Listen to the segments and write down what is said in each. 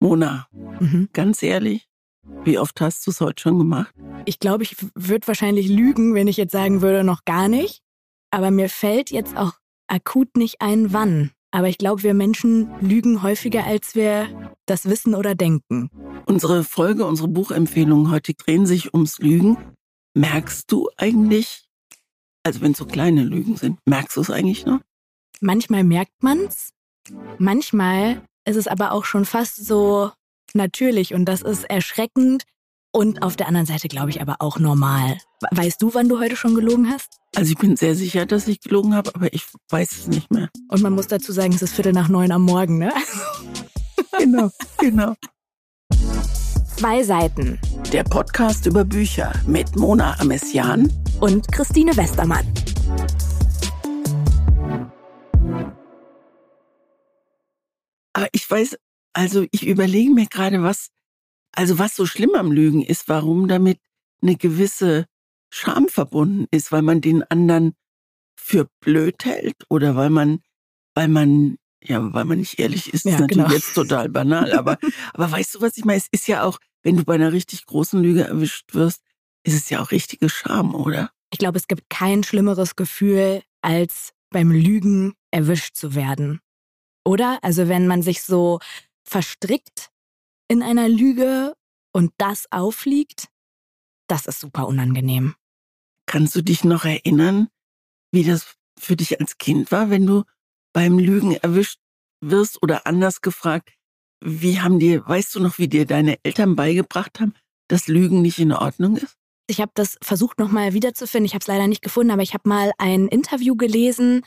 Mona, mhm. ganz ehrlich, wie oft hast du es heute schon gemacht? Ich glaube, ich würde wahrscheinlich lügen, wenn ich jetzt sagen würde, noch gar nicht. Aber mir fällt jetzt auch akut nicht ein, wann. Aber ich glaube, wir Menschen lügen häufiger, als wir das wissen oder denken. Unsere Folge, unsere Buchempfehlungen heute drehen sich ums Lügen. Merkst du eigentlich, also wenn es so kleine Lügen sind, merkst du es eigentlich noch? Manchmal merkt man's. Manchmal ist es aber auch schon fast so natürlich und das ist erschreckend und auf der anderen Seite glaube ich aber auch normal. Weißt du, wann du heute schon gelogen hast? Also ich bin sehr sicher, dass ich gelogen habe, aber ich weiß es nicht mehr. Und man muss dazu sagen, es ist Viertel nach neun am Morgen, ne? genau, genau. Zwei Seiten. Der Podcast über Bücher mit Mona Amessian und Christine Westermann. Aber ich weiß, also ich überlege mir gerade, was, also was so schlimm am Lügen ist, warum damit eine gewisse Scham verbunden ist, weil man den anderen für blöd hält oder weil man, weil man, ja, weil man nicht ehrlich ist, ja, ist natürlich genau. jetzt total banal, aber, aber weißt du, was ich meine? Es ist ja auch, wenn du bei einer richtig großen Lüge erwischt wirst, ist es ja auch richtige Scham, oder? Ich glaube, es gibt kein schlimmeres Gefühl, als beim Lügen erwischt zu werden. Oder? Also wenn man sich so verstrickt in einer Lüge und das aufliegt, das ist super unangenehm. Kannst du dich noch erinnern, wie das für dich als Kind war, wenn du beim Lügen erwischt wirst oder anders gefragt, wie haben dir, weißt du noch, wie dir deine Eltern beigebracht haben, dass Lügen nicht in Ordnung ist? Ich habe das versucht nochmal wiederzufinden. Ich habe es leider nicht gefunden, aber ich habe mal ein Interview gelesen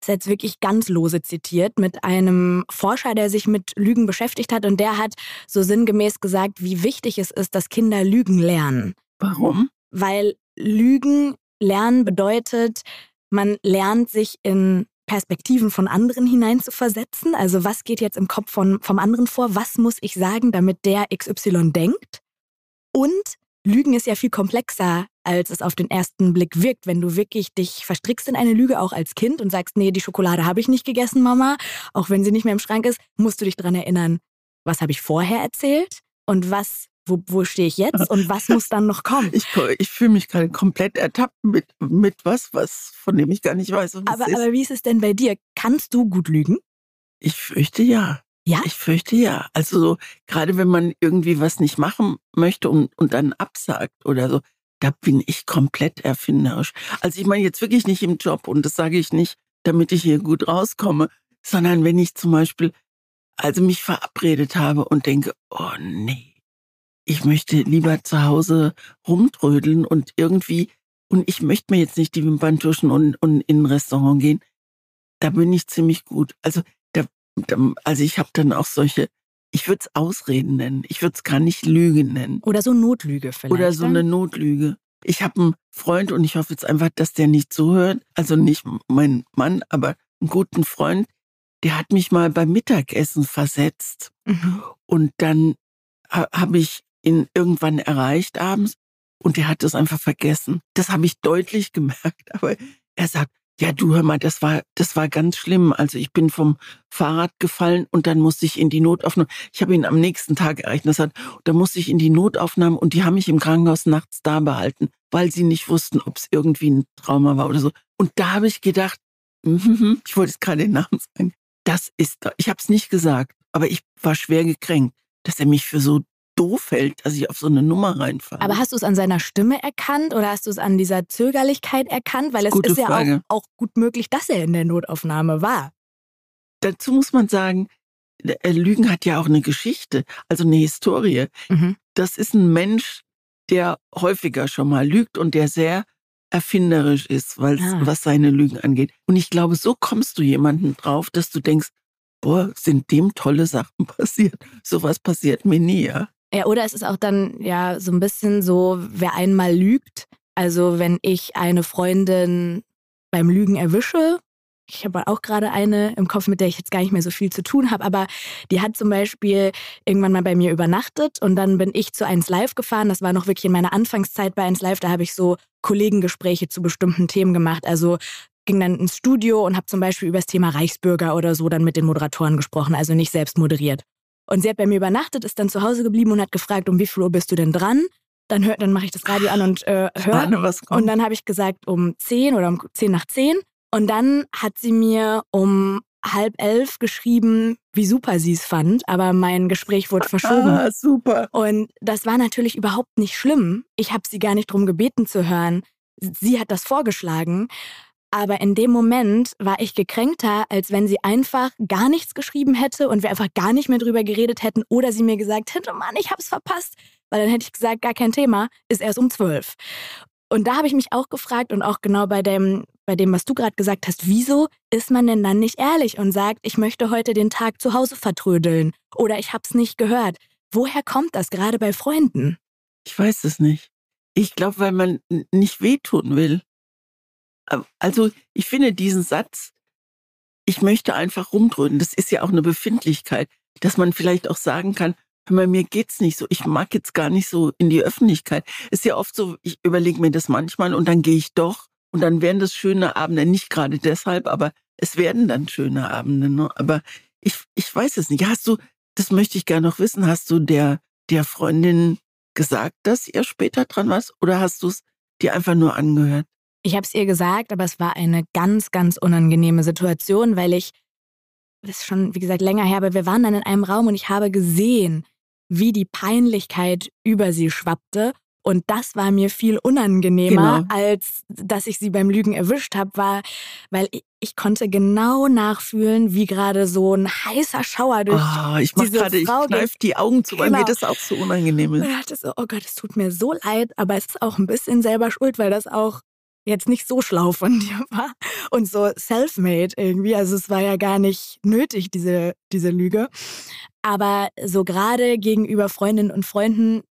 ist jetzt wirklich ganz lose zitiert, mit einem Forscher, der sich mit Lügen beschäftigt hat und der hat so sinngemäß gesagt, wie wichtig es ist, dass Kinder Lügen lernen. Warum? Weil Lügen lernen bedeutet, man lernt sich in Perspektiven von anderen hineinzuversetzen. Also was geht jetzt im Kopf von, vom anderen vor? Was muss ich sagen, damit der XY denkt? Und Lügen ist ja viel komplexer, als es auf den ersten Blick wirkt. Wenn du wirklich dich verstrickst in eine Lüge, auch als Kind, und sagst, nee, die Schokolade habe ich nicht gegessen, Mama, auch wenn sie nicht mehr im Schrank ist, musst du dich daran erinnern, was habe ich vorher erzählt und was, wo, wo stehe ich jetzt und was muss dann noch kommen? Ich, ich fühle mich gerade komplett ertappt mit, mit was, was, von dem ich gar nicht weiß. aber, aber wie ist es denn bei dir? Kannst du gut lügen? Ich fürchte ja. Ja? Ich fürchte ja. Also so, gerade wenn man irgendwie was nicht machen möchte und, und dann absagt oder so, da bin ich komplett erfinderisch. Also ich meine jetzt wirklich nicht im Job und das sage ich nicht, damit ich hier gut rauskomme, sondern wenn ich zum Beispiel also mich verabredet habe und denke, oh nee, ich möchte lieber zu Hause rumtrödeln und irgendwie, und ich möchte mir jetzt nicht die Wimpern tuschen und, und in ein Restaurant gehen, da bin ich ziemlich gut. Also also ich habe dann auch solche, ich würde es Ausreden nennen. Ich würde es gar nicht Lüge nennen. Oder so Notlüge vielleicht. Oder so eine Notlüge. Ich habe einen Freund und ich hoffe jetzt einfach, dass der nicht zuhört. Also nicht mein Mann, aber einen guten Freund. Der hat mich mal beim Mittagessen versetzt. Mhm. Und dann habe ich ihn irgendwann erreicht abends und der hat das einfach vergessen. Das habe ich deutlich gemerkt. Aber er sagt, ja, du hör mal, das war, das war ganz schlimm. Also ich bin vom Fahrrad gefallen und dann musste ich in die Notaufnahme. Ich habe ihn am nächsten Tag erreicht. Das hat, da musste ich in die Notaufnahme und die haben mich im Krankenhaus nachts da behalten, weil sie nicht wussten, ob es irgendwie ein Trauma war oder so. Und da habe ich gedacht, ich wollte jetzt gerade den Namen sagen, das ist, ich habe es nicht gesagt, aber ich war schwer gekränkt, dass er mich für so doof hält, dass ich auf so eine Nummer reinfalle. Aber hast du es an seiner Stimme erkannt oder hast du es an dieser Zögerlichkeit erkannt? Weil es Gute ist ja auch, auch, gut möglich, dass er in der Notaufnahme war. Dazu muss man sagen, äh, Lügen hat ja auch eine Geschichte, also eine Historie. Mhm. Das ist ein Mensch, der häufiger schon mal lügt und der sehr erfinderisch ist, weil ah. was seine Lügen angeht. Und ich glaube, so kommst du jemanden drauf, dass du denkst, boah, sind dem tolle Sachen passiert. Sowas passiert mir nie, ja. Ja, oder es ist auch dann ja so ein bisschen so, wer einmal lügt. Also wenn ich eine Freundin beim Lügen erwische, ich habe auch gerade eine im Kopf, mit der ich jetzt gar nicht mehr so viel zu tun habe, aber die hat zum Beispiel irgendwann mal bei mir übernachtet und dann bin ich zu 1 Live gefahren. Das war noch wirklich in meiner Anfangszeit bei 1 Live. Da habe ich so Kollegengespräche zu bestimmten Themen gemacht. Also ging dann ins Studio und habe zum Beispiel über das Thema Reichsbürger oder so dann mit den Moderatoren gesprochen, also nicht selbst moderiert. Und sie hat bei mir übernachtet, ist dann zu Hause geblieben und hat gefragt, um wie viel Uhr bist du denn dran? Dann, hör, dann mache ich das Radio an und äh, höre. Und dann habe ich gesagt, um 10 oder um 10 nach 10. Und dann hat sie mir um halb elf geschrieben, wie super sie es fand, aber mein Gespräch wurde verschoben. Ah, super. Und das war natürlich überhaupt nicht schlimm. Ich habe sie gar nicht darum gebeten zu hören. Sie hat das vorgeschlagen. Aber in dem Moment war ich gekränkter, als wenn sie einfach gar nichts geschrieben hätte und wir einfach gar nicht mehr drüber geredet hätten oder sie mir gesagt hätte, Mann, ich hab's verpasst. Weil dann hätte ich gesagt, gar kein Thema, ist erst um zwölf. Und da habe ich mich auch gefragt und auch genau bei dem, bei dem, was du gerade gesagt hast, wieso ist man denn dann nicht ehrlich und sagt, ich möchte heute den Tag zu Hause vertrödeln oder ich hab's nicht gehört? Woher kommt das gerade bei Freunden? Ich weiß es nicht. Ich glaube, weil man nicht wehtun will. Also ich finde diesen Satz, ich möchte einfach rumdröhnen, das ist ja auch eine Befindlichkeit, dass man vielleicht auch sagen kann, hör mir geht's nicht so, ich mag jetzt gar nicht so in die Öffentlichkeit. Ist ja oft so, ich überlege mir das manchmal und dann gehe ich doch und dann werden das schöne Abende, nicht gerade deshalb, aber es werden dann schöne Abende. Ne? Aber ich, ich weiß es nicht. Hast du, das möchte ich gerne noch wissen, hast du der, der Freundin gesagt, dass ihr später dran warst oder hast du es dir einfach nur angehört? Ich habe es ihr gesagt, aber es war eine ganz, ganz unangenehme Situation, weil ich, das ist schon, wie gesagt, länger her, aber wir waren dann in einem Raum und ich habe gesehen, wie die Peinlichkeit über sie schwappte. Und das war mir viel unangenehmer, genau. als dass ich sie beim Lügen erwischt habe, war, weil ich, ich, konnte genau nachfühlen, wie gerade so ein heißer Schauer durch oh, ich mach diese grade, Frau Ich kneif die Augen zu, genau. weil mir genau. das auch so unangenehm ist. Und ich dachte so, oh Gott, es tut mir so leid, aber es ist auch ein bisschen selber schuld, weil das auch jetzt nicht so schlau von dir war und so self-made irgendwie. Also es war ja gar nicht nötig, diese, diese Lüge. Aber so gerade gegenüber Freundinnen und Freunden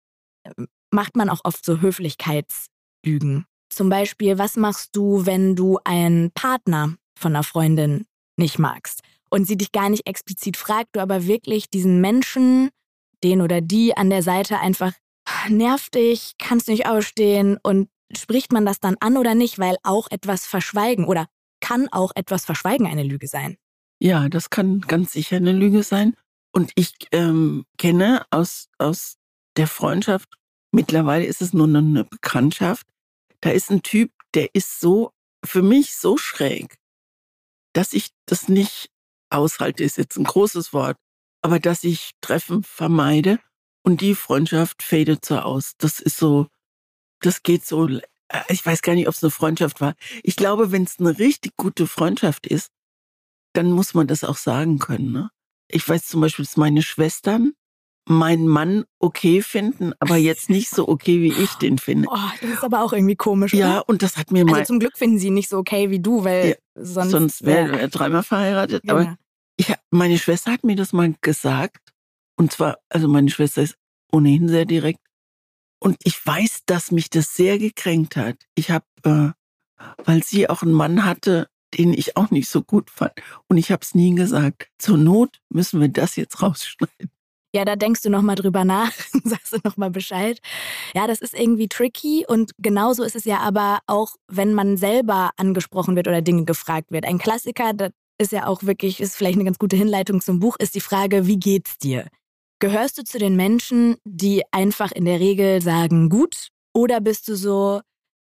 ähm, macht man auch oft so Höflichkeitslügen. Zum Beispiel, was machst du, wenn du einen Partner von einer Freundin nicht magst und sie dich gar nicht explizit fragt, du aber wirklich diesen Menschen, den oder die an der Seite einfach nervt dich, kannst nicht ausstehen und spricht man das dann an oder nicht, weil auch etwas verschweigen oder kann auch etwas verschweigen eine Lüge sein? Ja, das kann ganz sicher eine Lüge sein. Und ich ähm, kenne aus, aus der Freundschaft, mittlerweile ist es nur eine Bekanntschaft, da ist ein Typ, der ist so, für mich so schräg, dass ich das nicht aushalte, ist jetzt ein großes Wort, aber dass ich Treffen vermeide und die Freundschaft fadet so aus. Das ist so, das geht so, äh, ich weiß gar nicht, ob es eine Freundschaft war. Ich glaube, wenn es eine richtig gute Freundschaft ist, dann muss man das auch sagen können. Ne? Ich weiß zum Beispiel, dass meine Schwestern meinen Mann okay finden, aber jetzt nicht so okay, wie ich den finde. Oh, das ist aber auch irgendwie komisch. Ja, oder? und das hat mir mal. Also zum Glück finden sie ihn nicht so okay wie du, weil ja, sonst, sonst wäre er dreimal verheiratet. Ja. Aber ich, meine Schwester hat mir das mal gesagt. Und zwar, also meine Schwester ist ohnehin sehr direkt. Und ich weiß, dass mich das sehr gekränkt hat. Ich habe, äh, weil sie auch einen Mann hatte, den ich auch nicht so gut fand. Und ich habe es nie gesagt. Zur Not müssen wir das jetzt rausschneiden. Ja, da denkst du nochmal drüber nach, sagst du nochmal Bescheid. Ja, das ist irgendwie tricky und genauso ist es ja aber auch, wenn man selber angesprochen wird oder Dinge gefragt wird. Ein Klassiker, das ist ja auch wirklich, ist vielleicht eine ganz gute Hinleitung zum Buch, ist die Frage, wie geht's dir? Gehörst du zu den Menschen, die einfach in der Regel sagen, gut? Oder bist du so,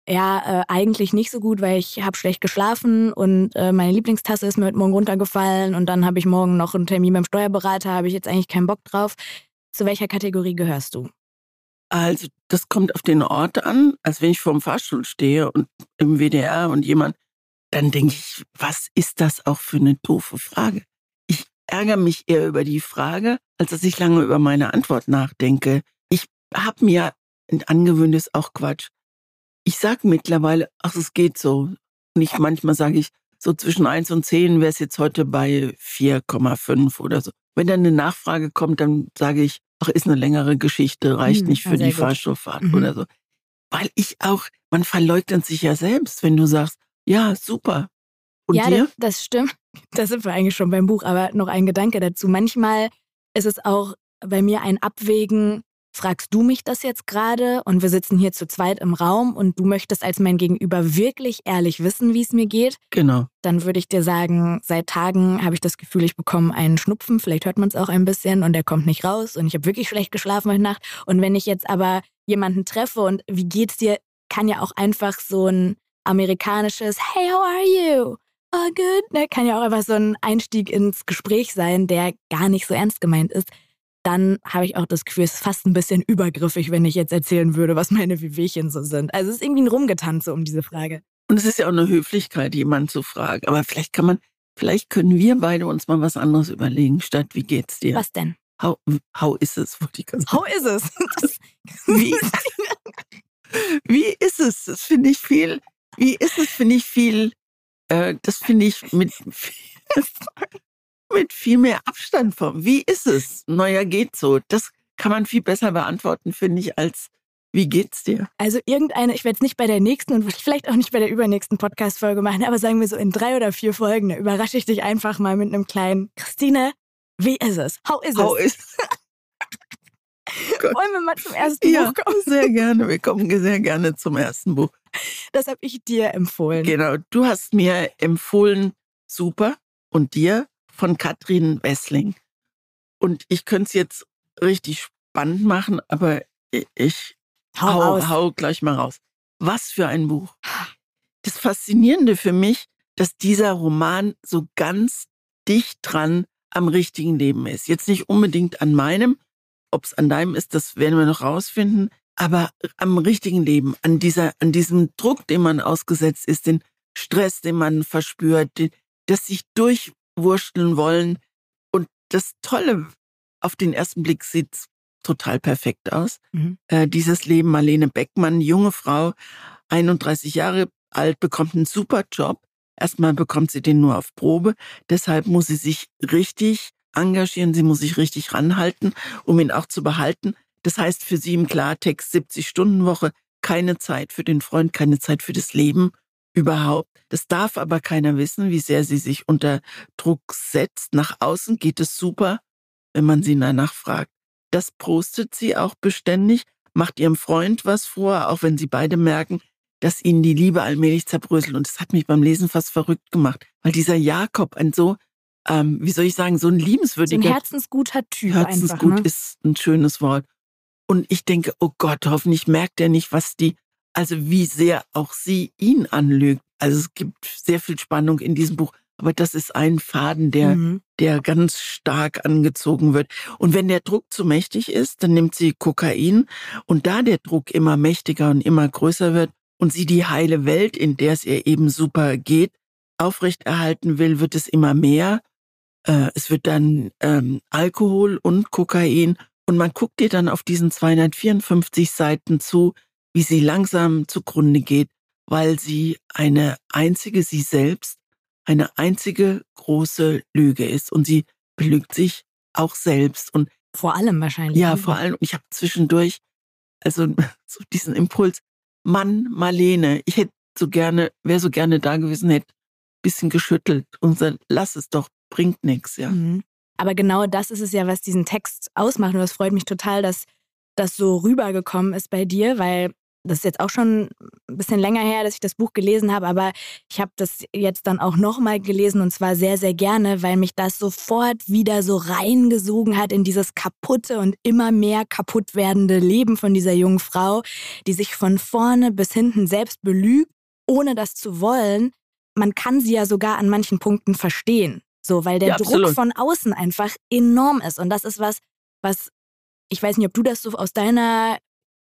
ja, äh, eigentlich nicht so gut, weil ich habe schlecht geschlafen und äh, meine Lieblingstasse ist mir heute Morgen runtergefallen und dann habe ich morgen noch einen Termin beim Steuerberater, habe ich jetzt eigentlich keinen Bock drauf. Zu welcher Kategorie gehörst du? Also, das kommt auf den Ort an. Als wenn ich vor dem Fahrstuhl stehe und im WDR und jemand, dann denke ich, was ist das auch für eine doofe Frage? Ärgere mich eher über die Frage, als dass ich lange über meine Antwort nachdenke. Ich habe mir angewöhnt, ist auch Quatsch. Ich sage mittlerweile, ach, es geht so. Nicht manchmal sage ich, so zwischen 1 und 10 wäre es jetzt heute bei 4,5 oder so. Wenn dann eine Nachfrage kommt, dann sage ich, ach, ist eine längere Geschichte, reicht hm, nicht für die gut. Fahrstuhlfahrt mhm. oder so. Weil ich auch, man verleugnet sich ja selbst, wenn du sagst, ja, super, und ja, dir? Das, das stimmt. Da sind wir eigentlich schon beim Buch, aber noch ein Gedanke dazu. Manchmal ist es auch bei mir ein Abwägen, fragst du mich das jetzt gerade und wir sitzen hier zu zweit im Raum und du möchtest als mein Gegenüber wirklich ehrlich wissen, wie es mir geht, Genau. dann würde ich dir sagen, seit Tagen habe ich das Gefühl, ich bekomme einen Schnupfen, vielleicht hört man es auch ein bisschen und der kommt nicht raus und ich habe wirklich schlecht geschlafen heute Nacht. Und wenn ich jetzt aber jemanden treffe und wie geht's dir, kann ja auch einfach so ein amerikanisches Hey, how are you? Oh, good. Ne? Kann ja auch einfach so ein Einstieg ins Gespräch sein, der gar nicht so ernst gemeint ist. Dann habe ich auch das Gefühl, es ist fast ein bisschen übergriffig, wenn ich jetzt erzählen würde, was meine Wehwehchen so sind. Also es ist irgendwie ein Rumgetanze um diese Frage. Und es ist ja auch eine Höflichkeit, jemanden zu fragen. Aber vielleicht kann man, vielleicht können wir beide uns mal was anderes überlegen, statt wie geht's dir? Was denn? How, how ist es? Wollte ich ganz How is es? Wie, wie ist es? Das finde ich viel. Wie ist es, finde ich viel. Äh, das finde ich mit, viel- mit viel mehr Abstand vom. Wie ist es? Neuer geht so. Das kann man viel besser beantworten, finde ich, als wie geht's dir? Also irgendeine, ich werde es nicht bei der nächsten und vielleicht auch nicht bei der übernächsten Podcast-Folge machen, aber sagen wir so in drei oder vier Folgen, da überrasche ich dich einfach mal mit einem kleinen Christine, wie ist es? How is How es? ist Wollen wir mal zum ersten ja, Buch kommen? sehr gerne. Wir kommen sehr gerne zum ersten Buch. Das habe ich dir empfohlen. Genau, du hast mir empfohlen, super, und dir von Katrin Wessling. Und ich könnte es jetzt richtig spannend machen, aber ich Hau hau, hau gleich mal raus. Was für ein Buch. Das Faszinierende für mich, dass dieser Roman so ganz dicht dran am richtigen Leben ist. Jetzt nicht unbedingt an meinem, ob es an deinem ist, das werden wir noch rausfinden, aber am richtigen Leben, an dieser, an diesem Druck, dem man ausgesetzt ist, den Stress, den man verspürt, den, das sich durchwurschteln wollen. Und das Tolle, auf den ersten Blick sieht's total perfekt aus. Mhm. Äh, dieses Leben, Marlene Beckmann, junge Frau, 31 Jahre alt, bekommt einen super Job. Erstmal bekommt sie den nur auf Probe. Deshalb muss sie sich richtig engagieren. Sie muss sich richtig ranhalten, um ihn auch zu behalten. Das heißt für sie im Klartext 70 Stunden Woche, keine Zeit für den Freund, keine Zeit für das Leben überhaupt. Das darf aber keiner wissen, wie sehr sie sich unter Druck setzt. Nach außen geht es super, wenn man sie danach fragt. Das prostet sie auch beständig, macht ihrem Freund was vor, auch wenn sie beide merken, dass ihnen die Liebe allmählich zerbröselt. Und das hat mich beim Lesen fast verrückt gemacht, weil dieser Jakob ein so, ähm, wie soll ich sagen, so ein So ein liebenswürdiger herzensguter Typ Herzensgut einfach. Ne? ist ein schönes Wort. Und ich denke, oh Gott, hoffentlich merkt er nicht, was die, also wie sehr auch sie ihn anlügt. Also es gibt sehr viel Spannung in diesem Buch, aber das ist ein Faden, der, Mhm. der ganz stark angezogen wird. Und wenn der Druck zu mächtig ist, dann nimmt sie Kokain. Und da der Druck immer mächtiger und immer größer wird und sie die heile Welt, in der es ihr eben super geht, aufrechterhalten will, wird es immer mehr. Äh, es wird dann ähm, Alkohol und Kokain. Und man guckt ihr dann auf diesen 254 Seiten zu, wie sie langsam zugrunde geht, weil sie eine einzige, sie selbst, eine einzige große Lüge ist. Und sie belügt sich auch selbst. Und Vor allem wahrscheinlich. ja, ne? vor allem, ich habe zwischendurch, also so diesen Impuls, Mann, Marlene, ich hätte so gerne, wäre so gerne da gewesen, hätte ein bisschen geschüttelt und gesagt, lass es doch, bringt nichts, ja. Mhm. Aber genau das ist es ja, was diesen Text ausmacht. Und das freut mich total, dass das so rübergekommen ist bei dir, weil das ist jetzt auch schon ein bisschen länger her, dass ich das Buch gelesen habe, aber ich habe das jetzt dann auch nochmal gelesen und zwar sehr, sehr gerne, weil mich das sofort wieder so reingesogen hat in dieses kaputte und immer mehr kaputt werdende Leben von dieser jungen Frau, die sich von vorne bis hinten selbst belügt, ohne das zu wollen. Man kann sie ja sogar an manchen Punkten verstehen. So, weil der Ja, Druck absolut. von außen einfach enorm ist. Und das ist was, was, ich weiß nicht, ob du das so aus deiner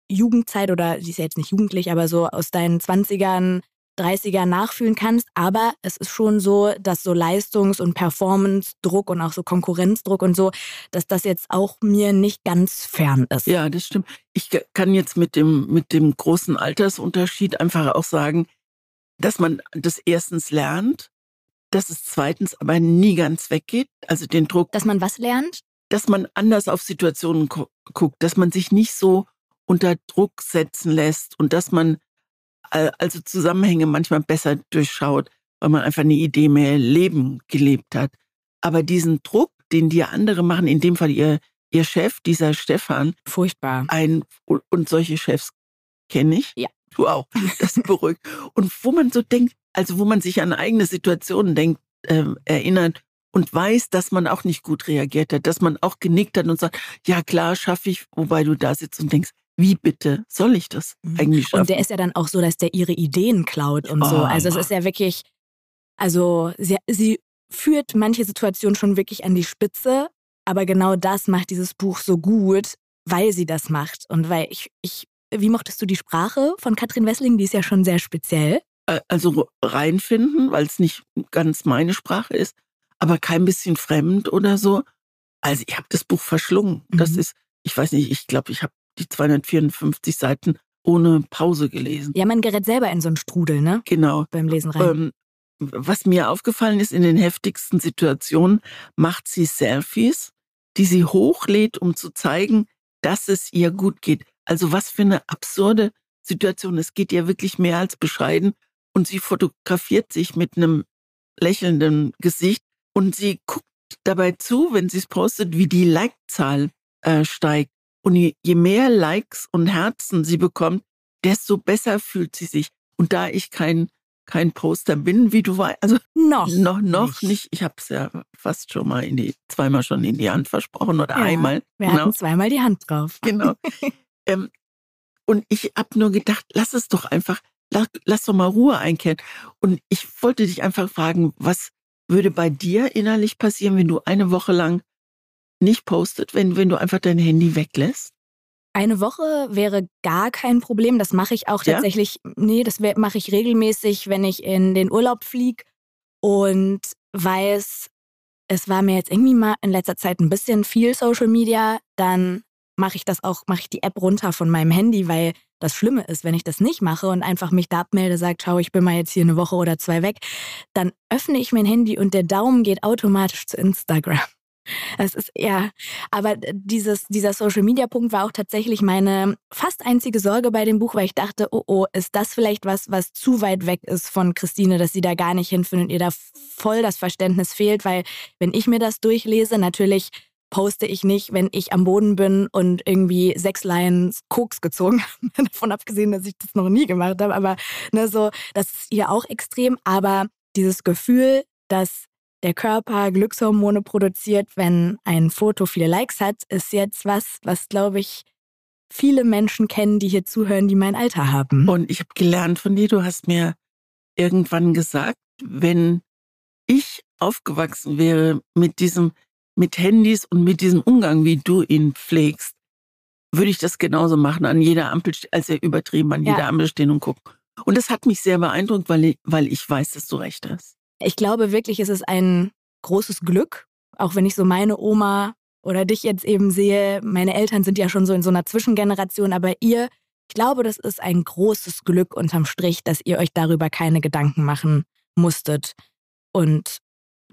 Jugendzeit oder, sie ist ja jetzt nicht jugendlich, aber so aus deinen 20ern, 30ern nachfühlen kannst. Aber es ist schon so, dass so Leistungs- und Performance-Druck und auch so Konkurrenzdruck und so, dass das jetzt auch mir nicht ganz fern ist. Ja, das stimmt. Ich kann jetzt mit dem, mit dem großen Altersunterschied einfach auch sagen, dass man das erstens lernt, dass es zweitens aber nie ganz weggeht. Also den Druck, Dass man was lernt? dass man anders auf Situationen gu guckt, dass man sich nicht so unter Druck setzen lässt und dass man äh, also Zusammenhänge manchmal besser durchschaut, weil man einfach eine Idee mehr Leben gelebt hat. Aber diesen Druck, den die andere machen, in dem Fall ihr, ihr Chef, dieser Stefan. Furchtbar. Ein, und solche Chefs kenne ich. Ja. Du auch. Das beruhigt. und wo man so denkt, also wo man sich an eigene Situationen denkt, äh, erinnert und weiß, dass man auch nicht gut reagiert hat, dass man auch genickt hat und sagt, ja klar, schaffe ich, wobei du da sitzt und denkst, wie bitte soll ich das mhm. eigentlich schaffen? Und der ist ja dann auch so, dass der ihre Ideen klaut und oh. so. Also es ist ja wirklich, also sie, sie führt manche Situationen schon wirklich an die Spitze, aber genau das macht dieses Buch so gut, weil sie das macht und weil ich, ich wie mochtest du die Sprache von Katrin Wessling? Die ist ja schon sehr speziell. Also reinfinden, weil es nicht ganz meine Sprache ist, aber kein bisschen fremd oder so. Also ich habe das Buch verschlungen. Mhm. Das ist, ich weiß nicht, ich glaube, ich habe die 254 Seiten ohne Pause gelesen. Ja, man gerät selber in so einen Strudel, ne? Genau. Beim Lesen rein. Ähm, was mir aufgefallen ist, in den heftigsten Situationen macht sie Selfies, die sie hochlädt, um zu zeigen, dass es ihr gut geht. Also was für eine absurde Situation. Es geht ihr wirklich mehr als bescheiden. Und sie fotografiert sich mit einem lächelnden Gesicht und sie guckt dabei zu, wenn sie es postet, wie die Like-Zahl äh, steigt. Und je, je mehr Likes und Herzen sie bekommt, desto besser fühlt sie sich. Und da ich kein kein Poster bin, wie du weißt. Also noch, noch, noch nicht. nicht. Ich habe es ja fast schon mal in die, zweimal schon in die Hand versprochen oder ja, einmal. Wir genau. hatten zweimal die Hand drauf. Genau. ähm, und ich habe nur gedacht, lass es doch einfach, lass, lass doch mal Ruhe einkehren. Und ich wollte dich einfach fragen, was würde bei dir innerlich passieren, wenn du eine Woche lang nicht postet, wenn, wenn du einfach dein Handy weglässt? Eine Woche wäre gar kein Problem. Das mache ich auch ja? tatsächlich. Nee, das mache ich regelmäßig, wenn ich in den Urlaub fliege und weiß, es war mir jetzt irgendwie mal in letzter Zeit ein bisschen viel Social Media, dann mache ich das auch, mache ich die App runter von meinem Handy, weil das Schlimme ist, wenn ich das nicht mache und einfach mich da abmelde, sagt, schau, ich bin mal jetzt hier eine Woche oder zwei weg, dann öffne ich mein Handy und der Daumen geht automatisch zu Instagram. Es ist ja, aber dieses, dieser Social Media Punkt war auch tatsächlich meine fast einzige Sorge bei dem Buch, weil ich dachte, oh oh, ist das vielleicht was, was zu weit weg ist von Christine, dass sie da gar nicht hinfindet und ihr da voll das Verständnis fehlt, weil wenn ich mir das durchlese, natürlich poste ich nicht, wenn ich am Boden bin und irgendwie sechs Lines Koks gezogen habe. Davon abgesehen, dass ich das noch nie gemacht habe. Aber ne, so, das ist hier auch extrem. Aber dieses Gefühl, dass der Körper Glückshormone produziert, wenn ein Foto viele Likes hat, ist jetzt was, was glaube ich viele Menschen kennen, die hier zuhören, die mein Alter haben. Und ich habe gelernt von dir, du hast mir irgendwann gesagt, wenn ich aufgewachsen wäre mit diesem, mit Handys und mit diesem Umgang, wie du ihn pflegst, würde ich das genauso machen, an jeder Ampel, also übertrieben, an jeder ja. Ampel stehen und gucken. Und das hat mich sehr beeindruckt, weil ich, weil ich weiß, dass du recht hast. Ich glaube wirklich, es ist ein großes Glück, auch wenn ich so meine Oma oder dich jetzt eben sehe. Meine Eltern sind ja schon so in so einer Zwischengeneration, aber ihr, ich glaube, das ist ein großes Glück unterm Strich, dass ihr euch darüber keine Gedanken machen musstet. Und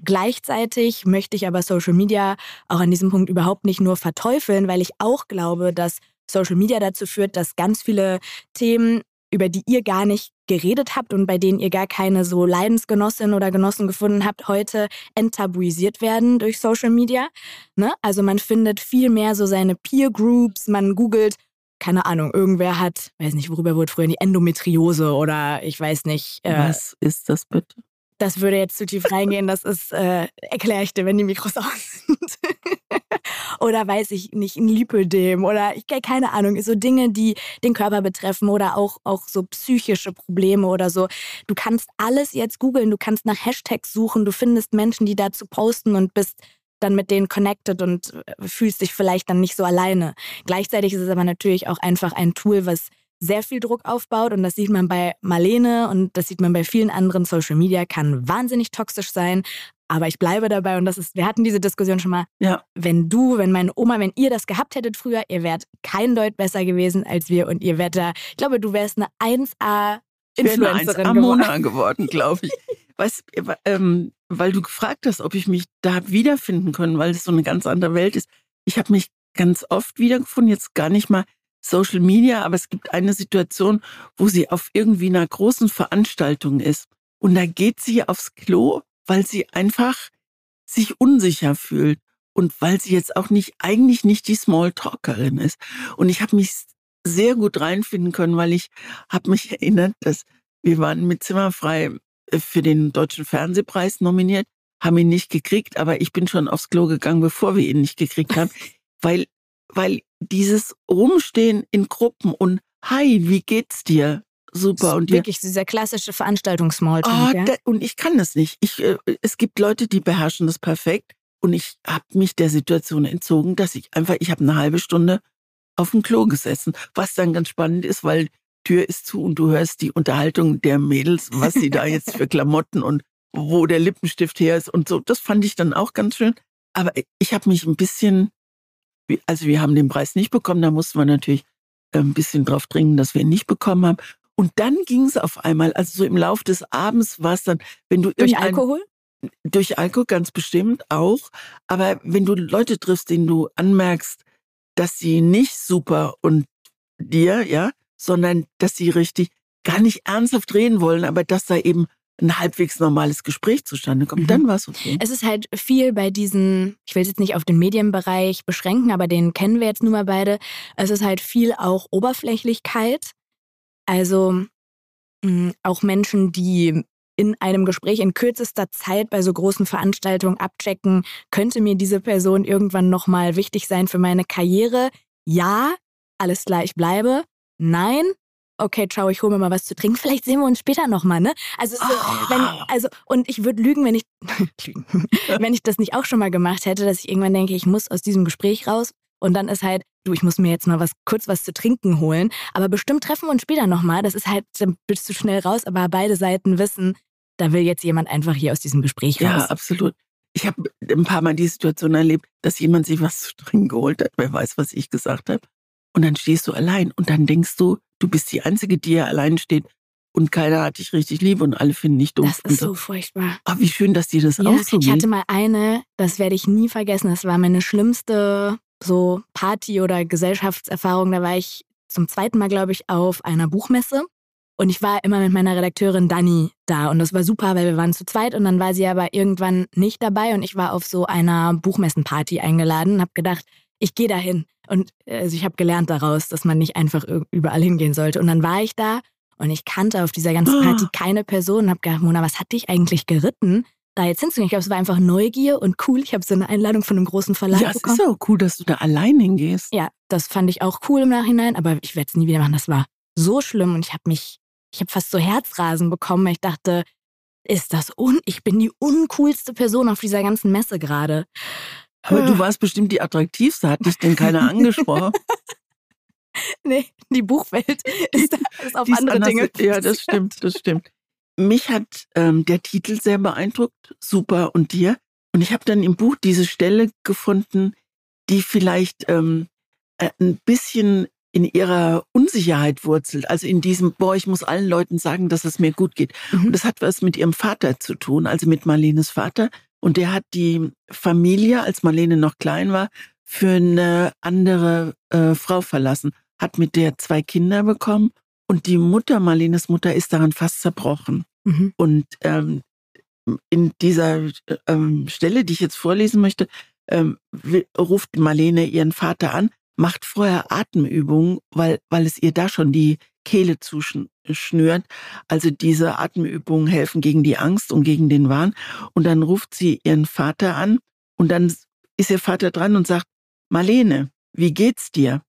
gleichzeitig möchte ich aber Social Media auch an diesem Punkt überhaupt nicht nur verteufeln, weil ich auch glaube, dass Social Media dazu führt, dass ganz viele Themen über die ihr gar nicht geredet habt und bei denen ihr gar keine so Leidensgenossin oder Genossen gefunden habt, heute enttabuisiert werden durch Social Media. Ne? Also man findet viel mehr so seine Peer Groups, man googelt, keine Ahnung, irgendwer hat, weiß nicht, worüber wurde früher die Endometriose oder ich weiß nicht. Äh, Was ist das bitte? Das würde jetzt zu tief reingehen, das ist, äh, erkläre ich dir, wenn die Mikros aus sind. oder weiß ich nicht, ein Lipödem oder ich keine Ahnung, so Dinge, die den Körper betreffen oder auch, auch so psychische Probleme oder so. Du kannst alles jetzt googeln, du kannst nach Hashtags suchen, du findest Menschen, die dazu posten und bist dann mit denen connected und äh, fühlst dich vielleicht dann nicht so alleine. Gleichzeitig ist es aber natürlich auch einfach ein Tool, was sehr viel Druck aufbaut und das sieht man bei Marlene und das sieht man bei vielen anderen Social Media, kann wahnsinnig toxisch sein. Aber ich bleibe dabei und das ist, wir hatten diese Diskussion schon mal. Ja. Wenn du, wenn meine Oma, wenn ihr das gehabt hättet früher, ihr wärt kein Deut besser gewesen als wir und ihr wärt da, ich glaube, du wärst eine 1A Influencerin eine Mona geworden, glaube ich. weißt, ähm, weil du gefragt hast, ob ich mich da wiederfinden können, weil es so eine ganz andere Welt ist. Ich habe mich ganz oft wiedergefunden, jetzt gar nicht mal Social Media, aber es gibt eine Situation, wo sie auf irgendwie einer großen Veranstaltung ist. Und da geht sie aufs Klo, weil sie einfach sich unsicher fühlt. und weil sie jetzt auch nicht, eigentlich nicht die Smalltalkerin ist. Und ich habe mich sehr gut reinfinden können, weil ich habe mich erinnert, dass wir waren mit Zimmerfrei äh, für den Deutschen Fernsehpreis nominiert, haben ihn nicht gekriegt, aber ich bin schon aufs Klo gegangen, bevor wir ihn nicht gekriegt haben, weil, weil dieses Rumstehen in Gruppen und Hi, wie geht's dir? Super. und wirklich dieser klassische Veranstaltungsmalltalk. Oh, ja? und ich kann das nicht. Ich, äh, es gibt Leute, die beherrschen das perfekt. Und ich habe mich der Situation entzogen, dass ich einfach, ich habe eine halbe Stunde auf dem Klo gesessen, was dann ganz spannend ist, weil Tür ist zu und du hörst die Unterhaltung der Mädels, was sie da jetzt für Klamotten und wo der Lippenstift her ist und so. Das fand ich dann auch ganz schön. Aber ich habe mich ein bisschen, also wir haben den Preis nicht bekommen, da mussten wir natürlich äh, ein bisschen drauf dringen, dass wir ihn nicht bekommen haben. Und dann ging es auf einmal, also so im Lauf des Abends war es dann, wenn du durch Alkohol? Durch Alkohol ganz bestimmt auch. Aber wenn du Leute triffst, denen du anmerkst, dass sie nicht super und dir, ja, sondern dass sie richtig gar nicht ernsthaft reden wollen, aber dass da eben ein halbwegs normales Gespräch zustande kommt, mhm. dann war es okay. Es ist halt viel bei diesen, ich will es jetzt nicht auf den Medienbereich beschränken, aber den kennen wir jetzt nun mal beide. Es ist halt viel auch Oberflächlichkeit. Also mh, mm, auch Menschen, die in einem Gespräch in kürzester Zeit bei so großen Veranstaltungen abchecken, könnte mir diese Person irgendwann nochmal wichtig sein für meine Karriere? Ja, alles klar, ich bleibe. Nein, okay, ciao, ich hole mir mal was zu trinken. Vielleicht sehen wir uns später nochmal, ne? Also, so, oh. wenn, also, und ich würde lügen, wenn ich, wenn ich das nicht auch schon mal gemacht hätte, dass ich irgendwann denke, ich muss aus diesem Gespräch raus. Und dann ist halt, du, ich muss mir jetzt mal was, kurz was zu trinken holen. Aber bestimmt treffen wir uns später nochmal. Das ist halt, dann bist du schnell raus, aber beide Seiten wissen, da will jetzt jemand einfach hier aus diesem Gespräch raus. Ja, absolut. Ich habe ein paar Mal die Situation erlebt, dass jemand sich was zu trinken geholt hat. Wer weiß, was ich gesagt habe. Und dann stehst du allein und dann denkst du, du bist die Einzige, die hier allein steht und keiner hat dich richtig lieb und alle finden dich doof. Das ist so, so furchtbar. Aber wie schön, dass dir das ja, auch so geht. Ich hatte mal eine, das werde ich nie vergessen, das war meine schlimmste so Party- oder Gesellschaftserfahrung. Da war ich zum zweiten Mal, glaube ich, auf einer Buchmesse. Und ich war immer mit meiner Redakteurin Dani da und das war super, weil wir waren zu zweit und dann war sie aber irgendwann nicht dabei und ich war auf so einer Buchmessenparty eingeladen und habe gedacht, ich gehe dahin. Und also ich habe gelernt daraus, dass man nicht einfach überall hingehen sollte. Und dann war ich da und ich kannte auf dieser ganzen Party keine Person und habe gedacht, Mona, was hat dich eigentlich geritten, da jetzt hinzugehen? Ich glaube, es war einfach Neugier und cool. Ich habe so eine Einladung von einem großen Verlag ja, bekommen. Ja, es ist auch cool, dass du da allein hingehst. Ja, das fand ich auch cool im Nachhinein, aber ich werde es nie wieder machen. Das war so schlimm und ich habe mich, ich habe fast so Herzrasen bekommen, weil ich dachte, ist das un, ich bin die uncoolste Person auf dieser ganzen Messe gerade. Aber du warst bestimmt die attraktivste, hat dich denn keiner angesprochen? nee, die Buchwelt ist, ist auf die andere ist Dinge. Ja, das stimmt, das stimmt. Mich hat ähm, der Titel sehr beeindruckt, super und dir. Und ich habe dann im Buch diese Stelle gefunden, die vielleicht ähm, äh, ein bisschen in ihrer Unsicherheit wurzelt. Also in diesem, boah, ich muss allen Leuten sagen, dass es mir gut geht. Mhm. Und das hat was mit ihrem Vater zu tun, also mit Marlenes Vater. Und der hat die Familie, als Marlene noch klein war, für eine andere äh, Frau verlassen, hat mit der zwei Kinder bekommen und die Mutter, Marlenes Mutter, ist daran fast zerbrochen. Mhm. Und ähm, in dieser ähm, Stelle, die ich jetzt vorlesen möchte, ähm, ruft Marlene ihren Vater an, macht vorher Atemübungen, weil, weil es ihr da schon die Kehle zuschnürt. Also diese Atemübungen helfen gegen die Angst und gegen den Wahn. Und dann ruft sie ihren Vater an und dann ist ihr Vater dran und sagt, Marlene, wie geht's dir?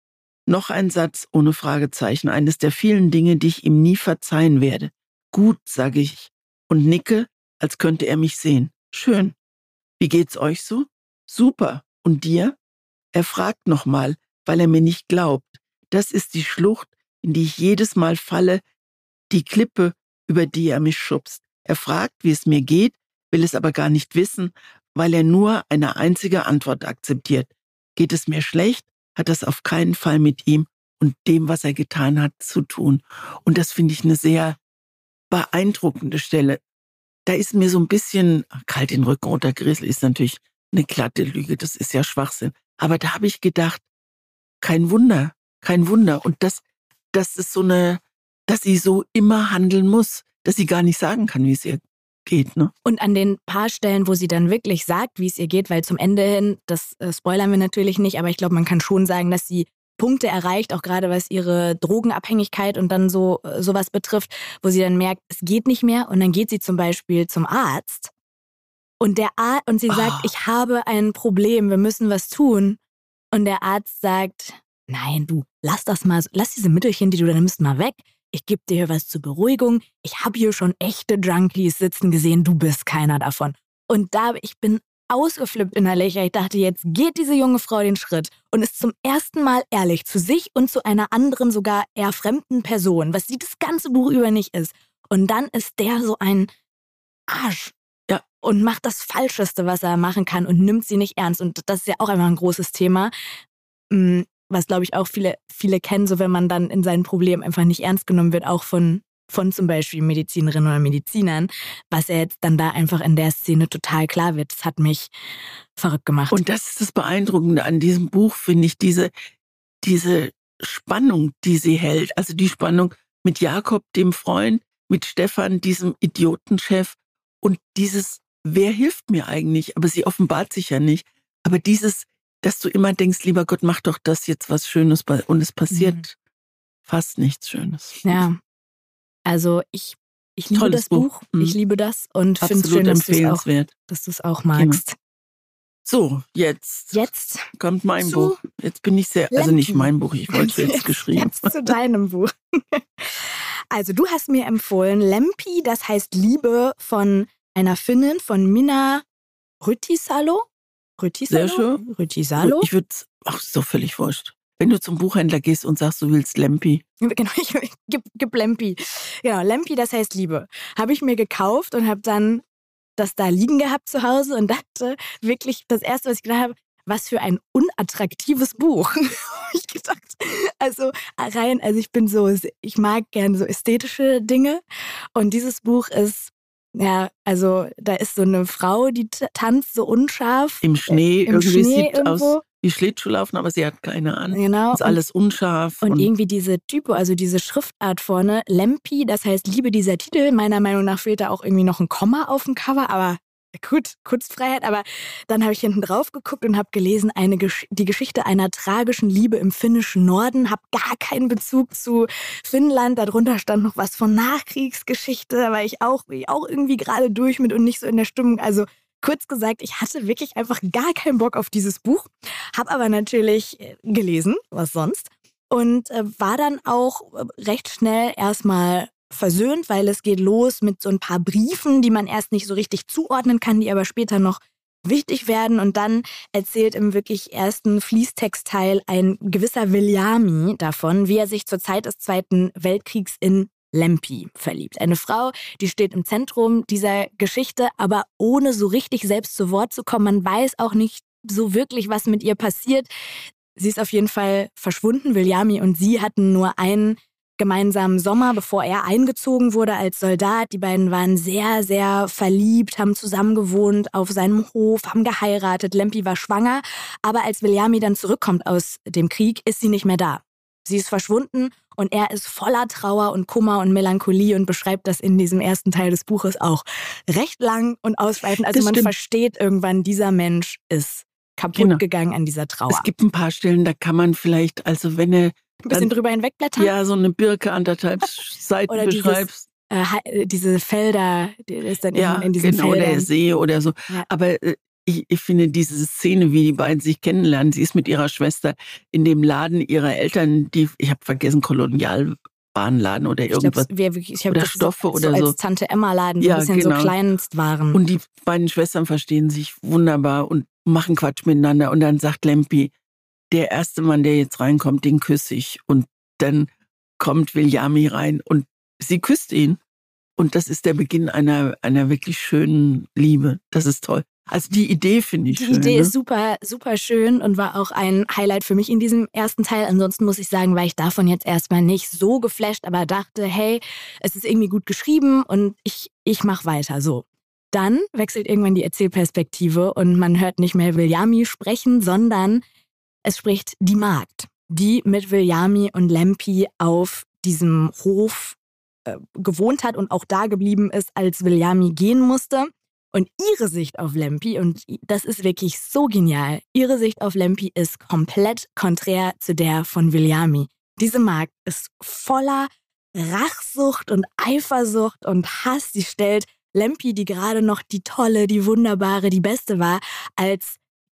Noch ein Satz ohne Fragezeichen, eines der vielen Dinge, die ich ihm nie verzeihen werde. Gut, sage ich und nicke, als könnte er mich sehen. Schön. Wie geht's euch so? Super. Und dir? Er fragt nochmal, weil er mir nicht glaubt. Das ist die Schlucht, in die ich jedes Mal falle, die Klippe, über die er mich schubst. Er fragt, wie es mir geht, will es aber gar nicht wissen, weil er nur eine einzige Antwort akzeptiert. Geht es mir schlecht, hat das auf keinen Fall mit ihm und dem, was er getan hat, zu tun. Und das finde ich eine sehr beeindruckende Stelle. Da ist mir so ein bisschen kalt den Rücken runtergerissen, ist natürlich eine glatte Lüge, das ist ja Schwachsinn. Aber da habe ich gedacht, kein Wunder, kein Wunder. Und das dass es so eine, dass sie so immer handeln muss, dass sie gar nicht sagen kann, wie es ihr geht. Ne? Und an den paar Stellen, wo sie dann wirklich sagt, wie es ihr geht, weil zum Ende hin, das äh, spoilern wir natürlich nicht, aber ich glaube, man kann schon sagen, dass sie Punkte erreicht, auch gerade was ihre Drogenabhängigkeit und dann so äh, sowas betrifft, wo sie dann merkt, es geht nicht mehr und dann geht sie zum Beispiel zum Arzt und der Arzt und sie sagt, oh. ich habe ein Problem, wir müssen was tun und der Arzt sagt, nein, du lass das mal, lass diese Mittelchen, die du da nimmst, mal weg. Ich gebe dir was zur Beruhigung. Ich habe hier schon echte Junkies sitzen gesehen. Du bist keiner davon. Und da ich bin ausgeflippt innerlich. Ich dachte, jetzt geht diese junge Frau den Schritt und ist zum ersten Mal ehrlich zu sich und zu einer anderen, sogar eher fremden Person, was sie das ganze Buch über nicht ist. Und dann ist der so ein Arsch. Ja. Und macht das Falscheste, was er machen kann und nimmt sie nicht ernst. Und das ist ja auch einfach ein großes Thema, mm, was glaube ich auch viele, viele kennen, so wenn man dann in seinen Problemen einfach nicht ernst genommen wird, auch von von zum Beispiel Medizinerinnen oder Medizinern, was er jetzt dann da einfach in der Szene total klar wird. Das hat mich verrückt gemacht. Und das ist das Beeindruckende an diesem Buch, finde ich, diese, diese Spannung, die sie hält. Also die Spannung mit Jakob, dem Freund, mit Stefan, diesem Idiotenchef und dieses, wer hilft mir eigentlich? Aber sie offenbart sich ja nicht. Aber dieses, dass du immer denkst, lieber Gott, mach doch das jetzt was Schönes und es passiert mhm. fast nichts Schönes. Ja, also ich, ich liebe Tolles das Buch. Buch. Mhm. Ich liebe das und finde es schön, dass du es auch, auch magst. Genau. So, jetzt, jetzt kommt mein Buch. Jetzt bin ich sehr, also nicht mein Buch, ich wollte es jetzt geschrieben. Jetzt zu deinem Buch. Also du hast mir empfohlen Lempi, das heißt Liebe von einer Finnin, von Minna Rüttisalo. Rüttisalo? Sehr schön. Rüttisalo. Ich würde, ach, so völlig wurscht. Wenn du zum Buchhändler gehst und sagst, du willst Lempi. Genau, ich, ich gib, gib Lempi. Genau, Lempi, das heißt Liebe. Habe ich mir gekauft und habe dann das da liegen gehabt zu Hause und dachte wirklich, das erste, was ich gedacht habe, was für ein unattraktives Buch. ich gedacht, also rein, also ich bin so, ich mag gerne so ästhetische Dinge und dieses Buch ist ja, also da ist so eine Frau, die tanzt so unscharf. Im Schnee, im irgendwie Schnee sieht irgendwo. aus wie Schlittschuh laufen, aber sie hat keine Ahnung. Genau. Ist alles unscharf. Und, und, irgendwie diese Typo, also diese Schriftart vorne, Lempi, das heißt Liebe dieser Titel. Meiner Meinung nach fehlt da auch irgendwie noch ein Komma auf dem Cover, aber gut, Kunstfreiheit, aber dann habe ich hinten drauf geguckt und habe gelesen, eine Gesch die Geschichte einer tragischen Liebe im finnischen Norden, habe gar keinen Bezug zu Finnland, darunter stand noch was von Nachkriegsgeschichte, da war ich auch, auch irgendwie gerade durch mit und nicht so in der Stimmung, also Kurz gesagt, ich hatte wirklich einfach gar keinen Bock auf dieses Buch, habe aber natürlich äh, gelesen, was sonst, und äh, war dann auch äh, recht schnell erstmal versöhnt, weil es geht los mit so ein paar Briefen, die man erst nicht so richtig zuordnen kann, die aber später noch wichtig werden. Und dann erzählt im wirklich ersten Fließtextteil ein gewisser Viljami davon, wie er sich zur Zeit des Zweiten Weltkriegs in Lempi verliebt. Eine Frau, die steht im Zentrum dieser Geschichte, aber ohne so richtig selbst zu Wort zu kommen. Man weiß auch nicht so wirklich, was mit ihr passiert. Sie ist auf jeden Fall verschwunden. Viljami und sie hatten nur einen gemeinsamen Sommer, bevor er eingezogen wurde als Soldat. Die beiden waren sehr, sehr verliebt, haben zusammen gewohnt auf seinem Hof, haben geheiratet. Lempi war schwanger, aber als Viljami dann zurückkommt aus dem Krieg, ist sie nicht mehr da. Sie ist verschwunden und er ist voller Trauer und Kummer und Melancholie und beschreibt das in diesem ersten Teil des Buches auch recht lang und ausschweifend. Also das man stimmt. versteht irgendwann, dieser Mensch ist kaputt genau. gegangen an dieser Trauer. Es gibt ein paar Stellen, da kann man vielleicht, also wenn er ein bisschen drüber hinwegblättern. Ja, so eine Birke anderthalb Seiten oder beschreibst. Dieses, äh, diese Felder, die ist dann ja, in diesen genau, Feldern. der See oder so. Ja. Aber äh, ich, ich finde diese Szene, wie die beiden sich kennenlernen, sie ist mit ihrer Schwester in dem Laden ihrer Eltern, die, ich habe vergessen, Kolonialbahnladen oder irgendwas. Ich, glaub, ich oder Stoffe so, oder so. Als Tante Emma Laden, die ja, ein bisschen genau. so Kleinstwaren. Und die beiden Schwestern verstehen sich wunderbar und machen Quatsch miteinander. Und dann sagt Lempi, der erste Mann, der jetzt reinkommt, den küsse ich. Und dann kommt Viljami rein und sie küsst ihn. Und das ist der Beginn einer, einer wirklich schönen Liebe. Das ist toll. Also die Idee finde ich die schön. Die Idee ne? ist super, super schön und war auch ein Highlight für mich in diesem ersten Teil. Ansonsten muss ich sagen, war ich davon jetzt erstmal nicht so geflasht, aber dachte, hey, es ist irgendwie gut geschrieben und ich, ich mach weiter so. Dann wechselt irgendwann die Erzählperspektive und man hört nicht mehr Viljami sprechen, sondern es spricht die Magd, die mit Viljami und Lempi auf diesem Hof äh, gewohnt hat und auch da geblieben ist, als Viljami gehen musste. Und ihre Sicht auf Lempi, und das ist wirklich so genial, ihre Sicht auf Lempi ist komplett konträr zu der von Viljami. Diese Magd ist voller Rachsucht und Eifersucht und Hass. Sie stellt Lempi, die gerade noch die tolle, die wunderbare, die beste war, als,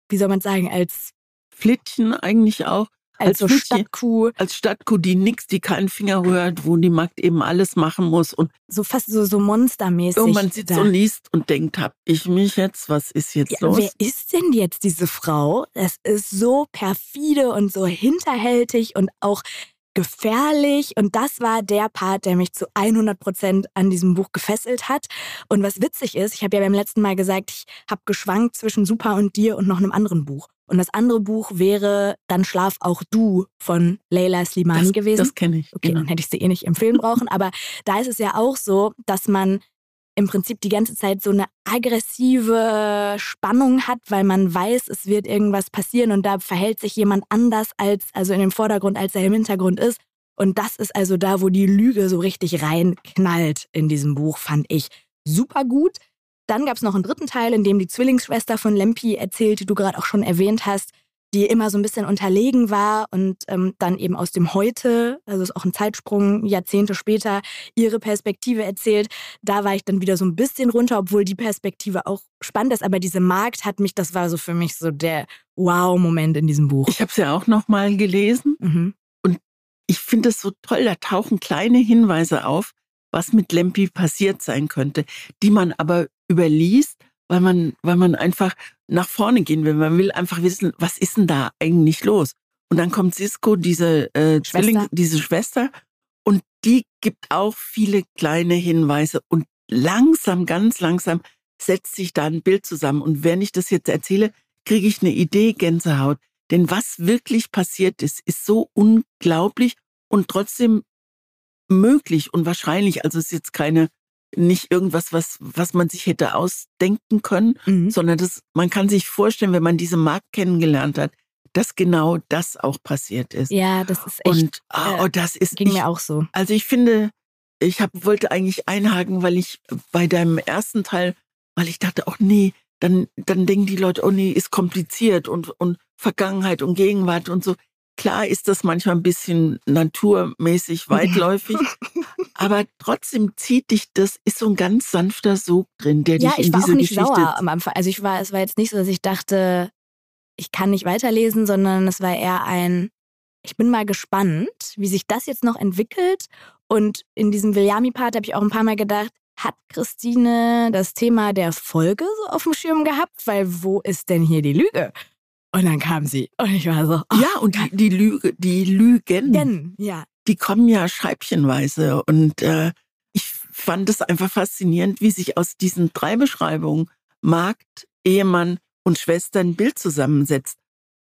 wie soll man sagen, als Flittchen eigentlich auch. Als, als so Stadtkuh. Als Stadtkuh, die nix, die keinen Finger rührt, wo die Magd eben alles machen muss. Und so fast so, so monstermäßig. Und man sitzt da. und liest und denkt, hab ich mich jetzt? Was ist jetzt ja, los? Wer ist denn jetzt diese Frau? Es ist so perfide und so hinterhältig und auch gefährlich. Und das war der Part, der mich zu 100 Prozent an diesem Buch gefesselt hat. Und was witzig ist, ich habe ja beim letzten Mal gesagt, ich habe geschwankt zwischen Super und dir und noch einem anderen Buch. Und das andere Buch wäre Dann schlaf auch du von Leila Slimani das, gewesen. Das kenne ich. Okay, genau. dann hätte ich sie eh nicht empfehlen brauchen. Aber da ist es ja auch so, dass man im Prinzip die ganze Zeit so eine aggressive Spannung hat, weil man weiß, es wird irgendwas passieren und da verhält sich jemand anders als, also in dem Vordergrund, als er im Hintergrund ist. Und das ist also da, wo die Lüge so richtig reinknallt in diesem Buch, fand ich super gut. Dann gab es noch einen dritten Teil, in dem die Zwillingsschwester von Lempi erzählt, die du gerade auch schon erwähnt hast, die immer so ein bisschen unterlegen war und ähm, dann eben aus dem Heute, also ist auch ein Zeitsprung, Jahrzehnte später, ihre Perspektive erzählt. Da war ich dann wieder so ein bisschen runter, obwohl die Perspektive auch spannend ist. Aber diese Markt hat mich, das war so für mich so der Wow-Moment in diesem Buch. Ich habe es ja auch noch mal gelesen mhm. und ich finde es so toll. Da tauchen kleine Hinweise auf, was mit Lempi passiert sein könnte, die man aber überliest, weil man, weil man einfach nach vorne gehen will. Man will einfach wissen, was ist denn da eigentlich los? Und dann kommt Cisco, diese äh, Schwester. Zwilling, diese Schwester, und die gibt auch viele kleine Hinweise und langsam, ganz langsam setzt sich da ein Bild zusammen. Und wenn ich das jetzt erzähle, kriege ich eine Idee, Gänsehaut. Denn was wirklich passiert ist, ist so unglaublich und trotzdem möglich und wahrscheinlich. Also es ist jetzt keine nicht irgendwas, was, was man sich hätte ausdenken können, mhm. sondern das, man kann sich vorstellen, wenn man diese Markt kennengelernt hat, dass genau das auch passiert ist. Ja, das ist echt. Und oh, das ist ging ich, mir auch so. Also ich finde, ich hab, wollte eigentlich einhaken, weil ich bei deinem ersten Teil, weil ich dachte, oh nee, dann, dann denken die Leute, oh nee, ist kompliziert und, und Vergangenheit und Gegenwart und so. Klar ist das manchmal ein bisschen naturmäßig weitläufig, aber trotzdem zieht dich, das ist so ein ganz sanfter Sog drin, der ja, dich in diese Geschichte... Ja, ich war auch nicht sauer am Anfang. Also ich war, es war jetzt nicht so, dass ich dachte, ich kann nicht weiterlesen, sondern es war eher ein, ich bin mal gespannt, wie sich das jetzt noch entwickelt. Und in diesem Viljami-Part habe ich auch ein paar Mal gedacht, hat Christine das Thema der Folge so auf dem Schirm gehabt? Weil wo ist denn hier die Lüge? Und dann kam sie. Und ich war so. Oh, ja, und die, die Lüge, die Lügen. Gen, ja. Die kommen ja scheibchenweise. Und äh, ich fand es einfach faszinierend, wie sich aus diesen drei Beschreibungen Magd, Ehemann und Schwester ein Bild zusammensetzt.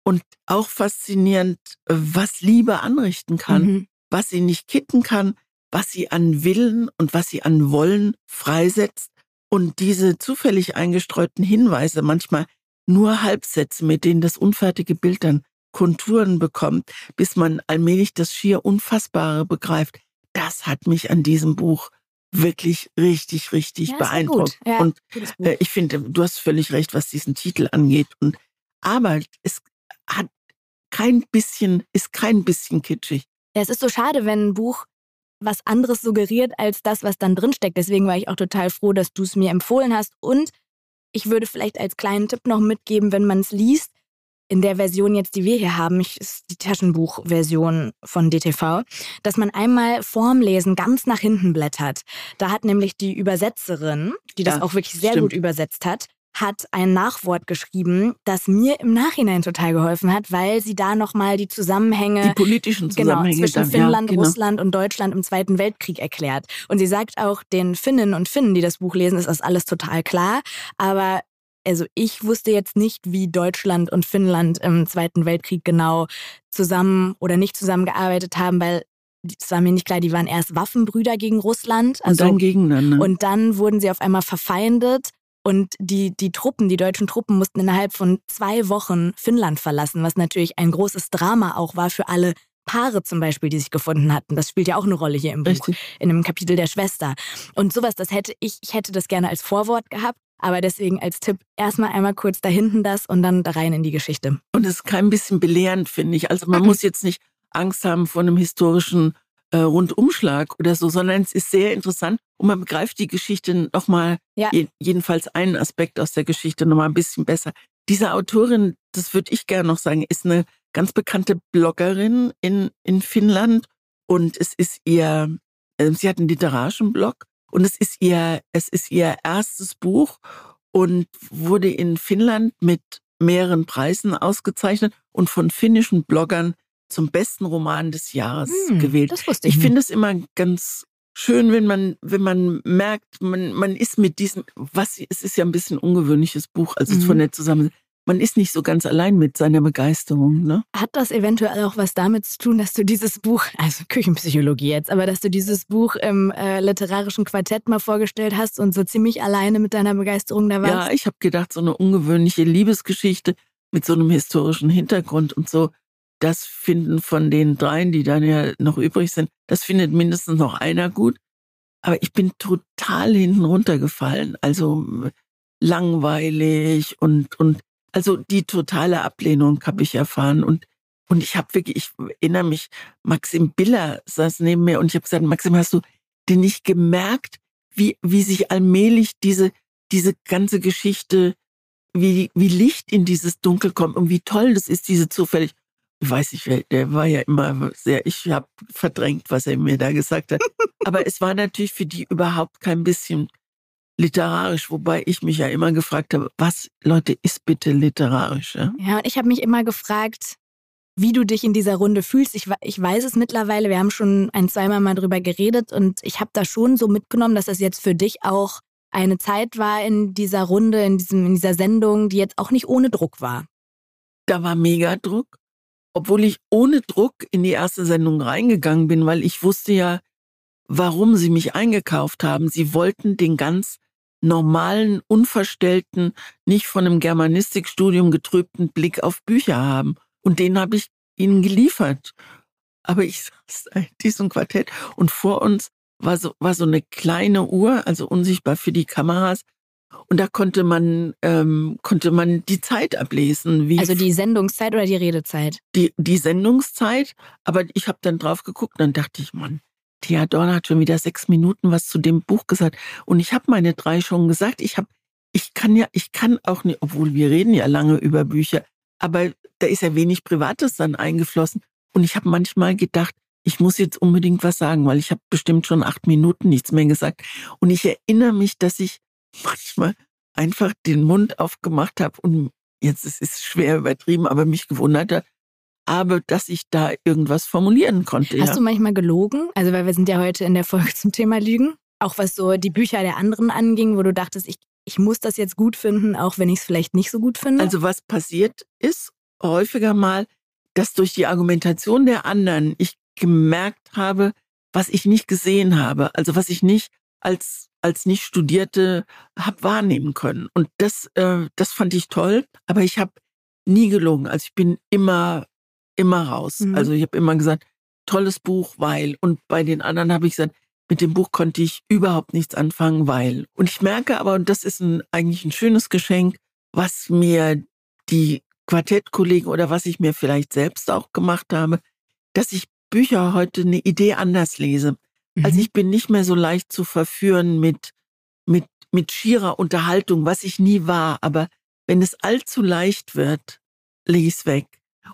Und auch faszinierend, was Liebe anrichten kann, mhm. was sie nicht kitten kann, was sie an Willen und was sie an Wollen freisetzt. Und diese zufällig eingestreuten Hinweise manchmal nur Halbsätze, mit denen das unfertige Bild dann Konturen bekommt, bis man allmählich das schier Unfassbare begreift. Das hat mich an diesem Buch wirklich richtig, richtig ja, beeindruckt. Ja, und äh, ich finde, du hast völlig recht, was diesen Titel angeht. Und aber es hat kein bisschen, ist kein bisschen kitschig. Ja, es ist so schade, wenn ein Buch was anderes suggeriert als das, was dann drinsteckt. Deswegen war ich auch total froh, dass du es mir empfohlen hast. Und ich würde vielleicht als kleinen Tipp noch mitgeben, wenn man es liest, in der Version jetzt, die wir hier haben, ist die Taschenbuchversion von DTV, dass man einmal vorm Lesen ganz nach hinten blättert. Da hat nämlich die Übersetzerin, die das ja, auch wirklich sehr stimmt. gut übersetzt hat, hat ein Nachwort geschrieben, das mir im Nachhinein total geholfen hat, weil sie da nochmal die Zusammenhänge, die politischen genau, Zusammenhänge genau, zwischen dann, Finnland, ja, genau. Russland und Deutschland im Zweiten Weltkrieg erklärt. Und sie sagt auch, den Finnen und Finnen, die das Buch lesen, ist das alles total klar. Aber also ich wusste jetzt nicht, wie Deutschland und Finnland im Zweiten Weltkrieg genau zusammen oder nicht zusammengearbeitet haben, weil es war mir nicht klar, die waren erst Waffenbrüder gegen Russland. Also, und dann gegeneinander. Und dann wurden sie auf einmal verfeindet und die, die Truppen, die deutschen Truppen mussten innerhalb von zwei Wochen Finnland verlassen, was natürlich ein großes Drama auch war für alle Paare zum Beispiel, die sich gefunden hatten. Das spielt ja auch eine Rolle hier im Buch, Richtig. in einem Kapitel der Schwester. Und sowas, das hätte ich, ich hätte das gerne als Vorwort gehabt. Aber deswegen als Tipp erstmal einmal kurz da hinten das und dann da rein in die Geschichte. Und es ist kein bisschen belehrend, finde ich. Also man muss jetzt nicht Angst haben vor einem historischen äh, Rundumschlag oder so, sondern es ist sehr interessant und man begreift die Geschichte nochmal, ja. je, jedenfalls einen Aspekt aus der Geschichte nochmal ein bisschen besser. Diese Autorin, das würde ich gerne noch sagen, ist eine ganz bekannte Bloggerin in, in Finnland und es ist ihr, äh, sie hat einen literarischen Blog und es ist ihr, es ist ihr erstes Buch und wurde in Finnland mit mehreren Preisen ausgezeichnet und von finnischen Bloggern zum besten Roman des Jahres hm, gewählt. Das wusste ich. Ich finde es immer ganz schön, wenn man, wenn man merkt, man, man ist mit diesem, was, es ist ja ein bisschen ungewöhnliches Buch, also mhm. von der Zusammensetzung man ist nicht so ganz allein mit seiner Begeisterung. Ne? Hat das eventuell auch was damit zu tun, dass du dieses Buch, also Küchenpsychologie jetzt, aber dass du dieses Buch im äh, literarischen Quartett mal vorgestellt hast und so ziemlich alleine mit deiner Begeisterung da warst? Ja, ich habe gedacht, so eine ungewöhnliche Liebesgeschichte mit so einem historischen Hintergrund und so, das finden von den dreien, die dann ja noch übrig sind, das findet mindestens noch einer gut. Aber ich bin total hinten runtergefallen. Also langweilig und, und also die totale Ablehnung habe ich erfahren und und ich habe wirklich, ich erinnere mich, Maxim Biller saß neben mir und ich habe gesagt, Maxim, hast du denn nicht gemerkt, wie wie sich allmählich diese diese ganze Geschichte, wie wie Licht in dieses Dunkel kommt und wie toll das ist, diese zufällig. Ich weiß nicht, der war ja immer sehr, ich habe verdrängt, was er mir da gesagt hat. Aber es war natürlich für die überhaupt kein bisschen literarisch, wobei ich mich ja immer gefragt habe, was, Leute, ist bitte literarisch? Ja, ja und ich habe mich immer gefragt, wie du dich in dieser Runde fühlst. Ich, ich weiß es mittlerweile, wir haben schon ein, zweimal mal drüber geredet und ich habe da schon so mitgenommen, dass das jetzt für dich auch eine Zeit war in dieser Runde, in, diesem, in dieser Sendung, die jetzt auch nicht ohne Druck war. Da war mega Druck, obwohl ich ohne Druck in die erste Sendung reingegangen bin, weil ich wusste ja, warum sie mich eingekauft haben. Sie wollten den ganz normalen, unverstellten, nicht von einem Germanistikstudium getrübten Blick auf Bücher haben. Und den habe ich ihnen geliefert. Aber ich saß in diesem Quartett und vor uns war so, war so eine kleine Uhr, also unsichtbar für die Kameras. Und da konnte man, ähm, konnte man die Zeit ablesen. Wie also die Sendungszeit oder die Redezeit? Die, die Sendungszeit. Aber ich habe dann drauf geguckt und dann dachte ich, Mann, Thea Dorn hat schon wieder sechs Minuten was zu dem Buch gesagt. Und ich habe meine drei schon gesagt. Ich habe, ich kann ja, ich kann auch nicht, obwohl wir reden ja lange über Bücher, aber da ist ja wenig Privates dann eingeflossen. Und ich habe manchmal gedacht, ich muss jetzt unbedingt was sagen, weil ich habe bestimmt schon acht Minuten nichts mehr gesagt. Und ich erinnere mich, dass ich manchmal einfach den Mund aufgemacht habe und jetzt ist es schwer übertrieben, aber mich gewundert hat, aber dass ich da irgendwas formulieren konnte. Hast ja. du manchmal gelogen? Also, weil wir sind ja heute in der Folge zum Thema Lügen. Auch was so die Bücher der anderen anging, wo du dachtest, ich, ich muss das jetzt gut finden, auch wenn ich es vielleicht nicht so gut finde? Also, was passiert ist häufiger mal, dass durch die Argumentation der anderen ich gemerkt habe, was ich nicht gesehen habe, also was ich nicht als als nicht Studierte habe wahrnehmen können. Und das äh, das fand ich toll, aber ich habe nie gelogen. Also ich bin immer immer raus. Mhm. Also ich habe immer gesagt, tolles Buch, weil. Und bei den anderen habe ich gesagt, mit dem Buch konnte ich überhaupt nichts anfangen, weil. Und ich merke aber, und das ist ein, eigentlich ein schönes Geschenk, was mir die Quartettkollegen oder was ich mir vielleicht selbst auch gemacht habe, dass ich Bücher heute eine Idee anders lese. Also mhm. Also ich bin nicht mehr so leicht zu verführen mit, mit, mit schierer Unterhaltung, was ich nie war. Aber wenn es allzu leicht wird, lege ich es weg.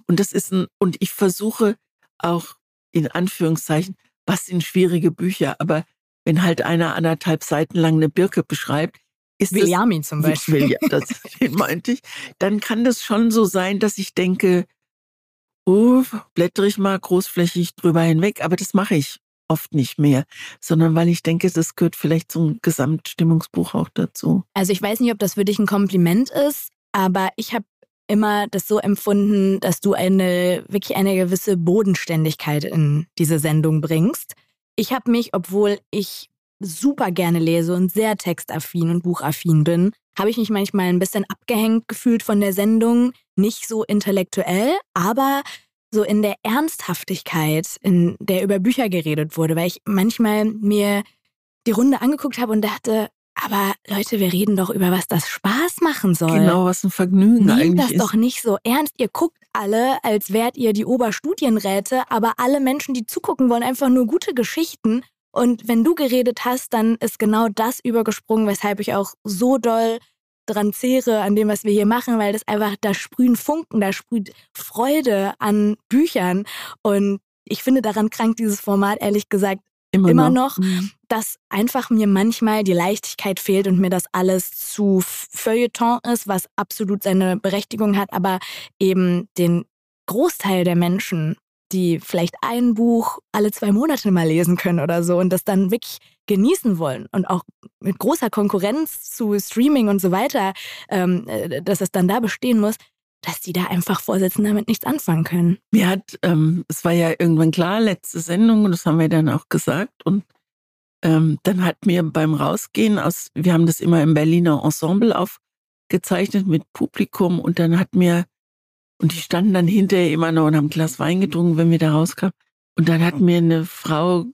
Und das ist ein, und ich versuche auch in Anführungszeichen, was sind schwierige Bücher, aber wenn halt einer anderthalb Seiten lang eine Birke beschreibt, ist Williamin das, zum Beispiel. William, das, den meinte ich, dann kann das schon so sein, dass ich denke, oh, blättere ich mal großflächig drüber hinweg, aber das mache ich oft nicht mehr, sondern weil ich denke, das gehört vielleicht zum Gesamtstimmungsbuch auch dazu. Also ich weiß nicht, ob das für dich ein Kompliment ist, aber ich habe immer das so empfunden, dass du eine wirklich eine gewisse Bodenständigkeit in diese Sendung bringst. Ich habe mich, obwohl ich super gerne lese und sehr textaffin und buchaffin bin, habe ich mich manchmal ein bisschen abgehängt gefühlt von der Sendung. Nicht so intellektuell, aber so in der Ernsthaftigkeit, in der über Bücher geredet wurde, weil ich manchmal mir die Runde angeguckt habe und dachte, aber Leute, wir reden doch über was, das Spaß machen soll. Genau, was ein Vergnügen Nehmt eigentlich das ist. doch nicht so ernst. Ihr guckt alle, als wärt ihr die Oberstudienräte, aber alle Menschen, die zugucken, wollen einfach nur gute Geschichten. Und wenn du geredet hast, dann ist genau das übergesprungen, weshalb ich auch so doll dran zehre an dem, was wir hier machen, weil das einfach, da sprühen Funken, da sprüht Freude an Büchern. Und ich finde, daran krankt dieses Format ehrlich gesagt immer, immer noch. noch, Mhm. dass einfach mir manchmal die Leichtigkeit fehlt und mir das alles zu Feuilleton ist, was absolut seine Berechtigung hat, aber eben den Großteil der Menschen, die vielleicht ein Buch alle zwei Monate mal lesen können oder so und das dann wirklich genießen wollen und auch mit großer Konkurrenz zu Streaming und so weiter, ähm, äh, dass es dann da bestehen muss, dass die da einfach vorsitzen, damit nichts anfangen können. Mir hat, ähm, es war ja irgendwann klar, letzte Sendung, und das haben wir dann auch gesagt. Und ähm, dann hat mir beim Rausgehen aus, wir haben das immer im Berliner Ensemble aufgezeichnet mit Publikum und dann hat mir, und die standen dann hinterher immer noch und haben ein Glas Wein getrunken, wenn wir da rauskamen. Und dann hat mir eine Frau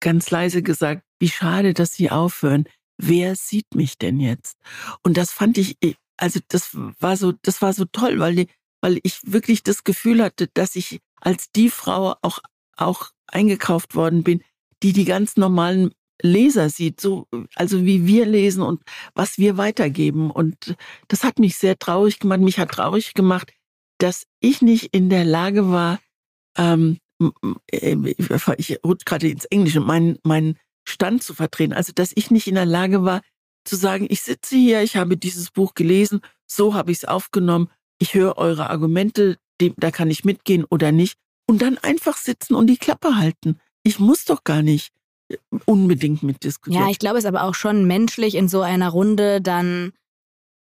ganz leise gesagt, wie schade, dass sie aufhören. Wer sieht mich denn jetzt? Und das fand ich, also das war so, das war so toll, weil, weil ich wirklich das Gefühl hatte, dass ich als die Frau auch, auch eingekauft worden bin, die die ganz normalen Leser sieht, so, also wie wir lesen und was wir weitergeben. Und das hat mich sehr traurig gemacht. Mich hat traurig gemacht, dass ich nicht in der Lage war, ähm, ich rutsche gerade ins Englische, meinen, meinen Stand zu vertreten. Also, dass ich nicht in der Lage war, zu sagen, ich sitze hier, ich habe dieses Buch gelesen, so habe ich es aufgenommen, ich höre eure Argumente, dem, da kann ich mitgehen oder nicht. Und dann einfach sitzen und die Klappe halten. Ich muss doch gar nicht unbedingt mitdiskutieren. Ja, ich glaube, es ist aber auch schon menschlich in so einer Runde dann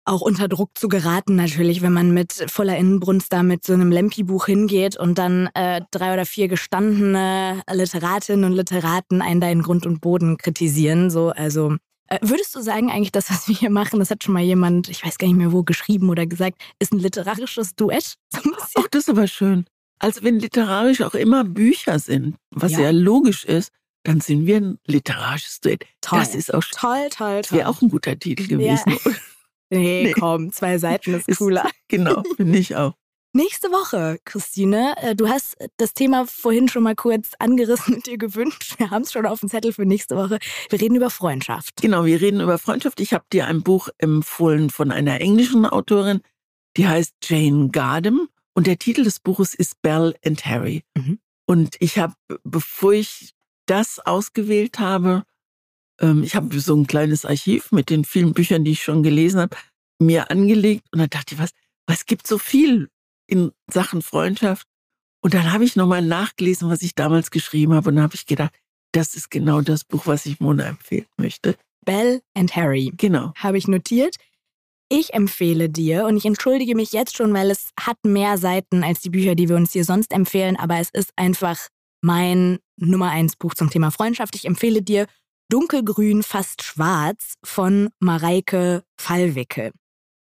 auch unter Druck zu geraten, natürlich, wenn man mit voller Innenbrunst da mit so einem Lempi-Buch hingeht und dann äh, drei oder vier gestandene Literatinnen und Literaten einen da in Grund und Boden kritisieren. So, also äh, würdest du sagen, eigentlich das, was wir hier machen, das hat schon mal jemand, ich weiß gar nicht mehr wo, geschrieben oder gesagt, ist ein literarisches Duett? So ein bisschen? Ach, das ist aber schön. Also wenn literarisch auch immer Bücher sind, was ja, Ja. ja logisch ist, dann sind wir ein literarisches Duett. Toll. Das ist auch toll, toll, toll. wäre auch ein guter Titel gewesen. nee, Nee. komm, zwei Seiten ist Ist- cooler. genau, finde ich auch. Nächste Woche, Christine, äh, du hast das Thema vorhin schon mal kurz angerissen und dir gewünscht. Wir haben es schon auf dem Zettel für nächste Woche. Wir reden über Freundschaft. Genau, wir reden über Freundschaft. Ich habe dir ein Buch empfohlen von einer englischen Autorin, die heißt Jane Gardam. Und der Titel des Buches ist Belle and Harry. Mhm. Und ich habe, bevor ich das ausgewählt habe, ähm, ich habe so ein kleines Archiv mit den vielen Büchern, die ich schon gelesen habe, mir angelegt. Und dann dachte ich, was, was gibt so viel in Sachen Freundschaft? Und dann habe ich nochmal nachgelesen, was ich damals geschrieben habe. Und dann habe ich gedacht, das ist genau das Buch, was ich Mona empfehlen möchte. Belle and Harry Genau. habe ich notiert. Ich empfehle dir, und ich entschuldige mich jetzt schon, weil es hat mehr Seiten als die Bücher, die wir uns hier sonst empfehlen, aber es ist einfach mein Nummer eins Buch zum Thema Freundschaft. Ich empfehle dir Dunkelgrün, fast schwarz von Mareike Fallwicke.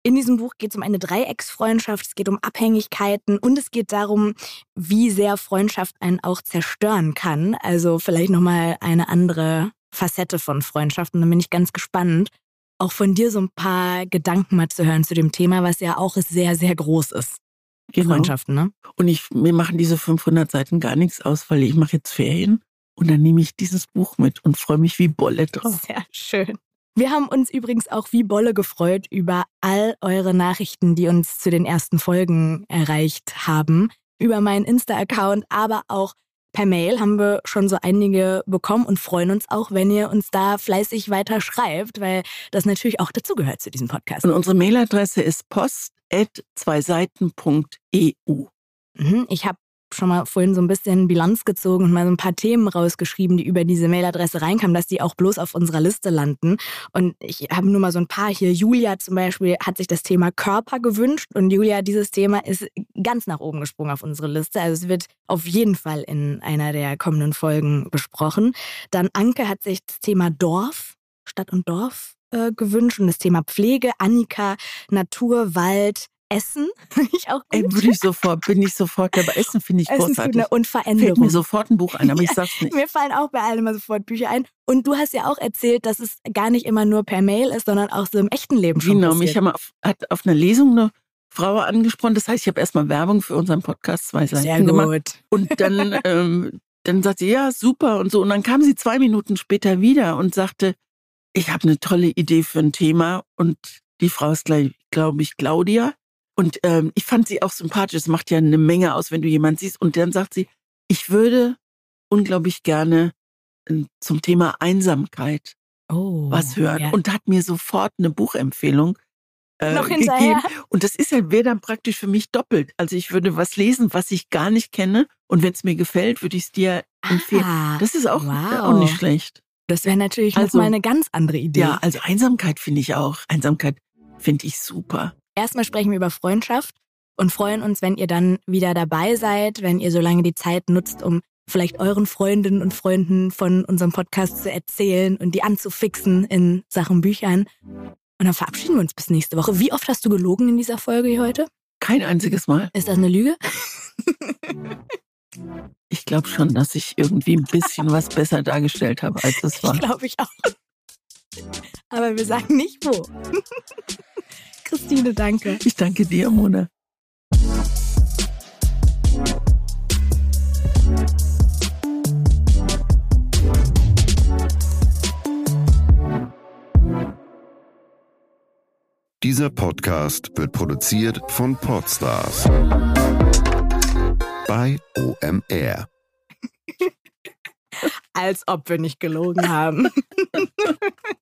In diesem Buch geht es um eine Dreiecksfreundschaft, es geht um Abhängigkeiten und es geht darum, wie sehr Freundschaft einen auch zerstören kann. Also vielleicht nochmal eine andere Facette von Freundschaft. Und dann bin ich ganz gespannt, auch von dir so ein paar Gedanken mal zu hören zu dem Thema, was ja auch sehr, sehr groß ist. Genau. Freundschaften, ne? Und ich, mir machen diese 500 Seiten gar nichts aus, weil ich mache jetzt Ferien und dann nehme ich dieses Buch mit und freue mich wie Bolle drauf. Sehr schön. Wir haben uns übrigens auch wie Bolle gefreut über all eure Nachrichten, die uns zu den ersten Folgen erreicht haben. Über meinen Insta-Account, aber auch per Mail haben wir schon so einige bekommen und freuen uns auch, wenn ihr uns da fleißig weiter schreibt, weil das natürlich auch dazugehört zu diesem Podcast. Und unsere Mailadresse ist post.zweiseiten.eu. Mhm, Ich habe schon mal vorhin so ein bisschen Bilanz gezogen und mal so ein paar Themen rausgeschrieben, die über diese Mailadresse reinkamen, dass die auch bloß auf unserer Liste landen. Und ich habe nur mal so ein paar hier. Julia zum Beispiel hat sich das Thema Körper gewünscht und Julia, dieses Thema ist ganz nach oben gesprungen auf unsere Liste. Also es wird auf jeden Fall in einer der kommenden Folgen besprochen. Dann Anke hat sich das Thema Dorf, Stadt und Dorf äh, gewünscht und das Thema Pflege. Annika, Natur, Wald, Essen. ich auch Ey, würde ich sofort, bin ich sofort dabei. Essen finde ich Essen großartig. Und Veränderung. Fällt mir sofort ein Buch ein, aber ich sag's nicht. mir fallen auch bei allen immer sofort Bücher ein. Und du hast ja auch erzählt, dass es gar nicht immer nur per Mail ist, sondern auch so im echten Leben schon Genau, mich auf, hat auf einer Lesung eine Frau angesprochen. Das heißt, ich habe erstmal Werbung für unseren Podcast zwei Seiten Sehr gemacht. Und dann, ähm, dann sagt sie, ja, super und so. Und dann kam sie zwei Minuten später wieder und sagte, ich habe eine tolle Idee für ein Thema. Und die Frau ist, glaube ich, Claudia. Und ähm, ich fand sie auch sympathisch. Es macht ja eine Menge aus, wenn du jemanden siehst. Und dann sagt sie, ich würde unglaublich gerne äh, zum Thema Einsamkeit oh, was hören. Ja. Und hat mir sofort eine Buchempfehlung äh, Noch hinterher. gegeben. Und das ist ja, wäre dann praktisch für mich doppelt. Also ich würde was lesen, was ich gar nicht kenne. Und wenn es mir gefällt, würde ich es dir empfehlen. Ah, das ist auch, wow. auch nicht schlecht. Das wäre natürlich also, mal eine ganz andere Idee. Ja, also Einsamkeit finde ich auch. Einsamkeit finde ich super. Erstmal sprechen wir über Freundschaft und freuen uns, wenn ihr dann wieder dabei seid, wenn ihr so lange die Zeit nutzt, um vielleicht euren Freundinnen und Freunden von unserem Podcast zu erzählen und die anzufixen in Sachen Büchern. Und dann verabschieden wir uns bis nächste Woche. Wie oft hast du gelogen in dieser Folge hier heute? Kein einziges Mal. Ist das eine Lüge? Ich glaube schon, dass ich irgendwie ein bisschen was besser dargestellt habe, als es war. Glaube ich auch. Aber wir sagen nicht wo. Christine, danke. Ich danke dir, Mona. Dieser Podcast wird produziert von Podstars bei OMR. Als ob wir nicht gelogen haben.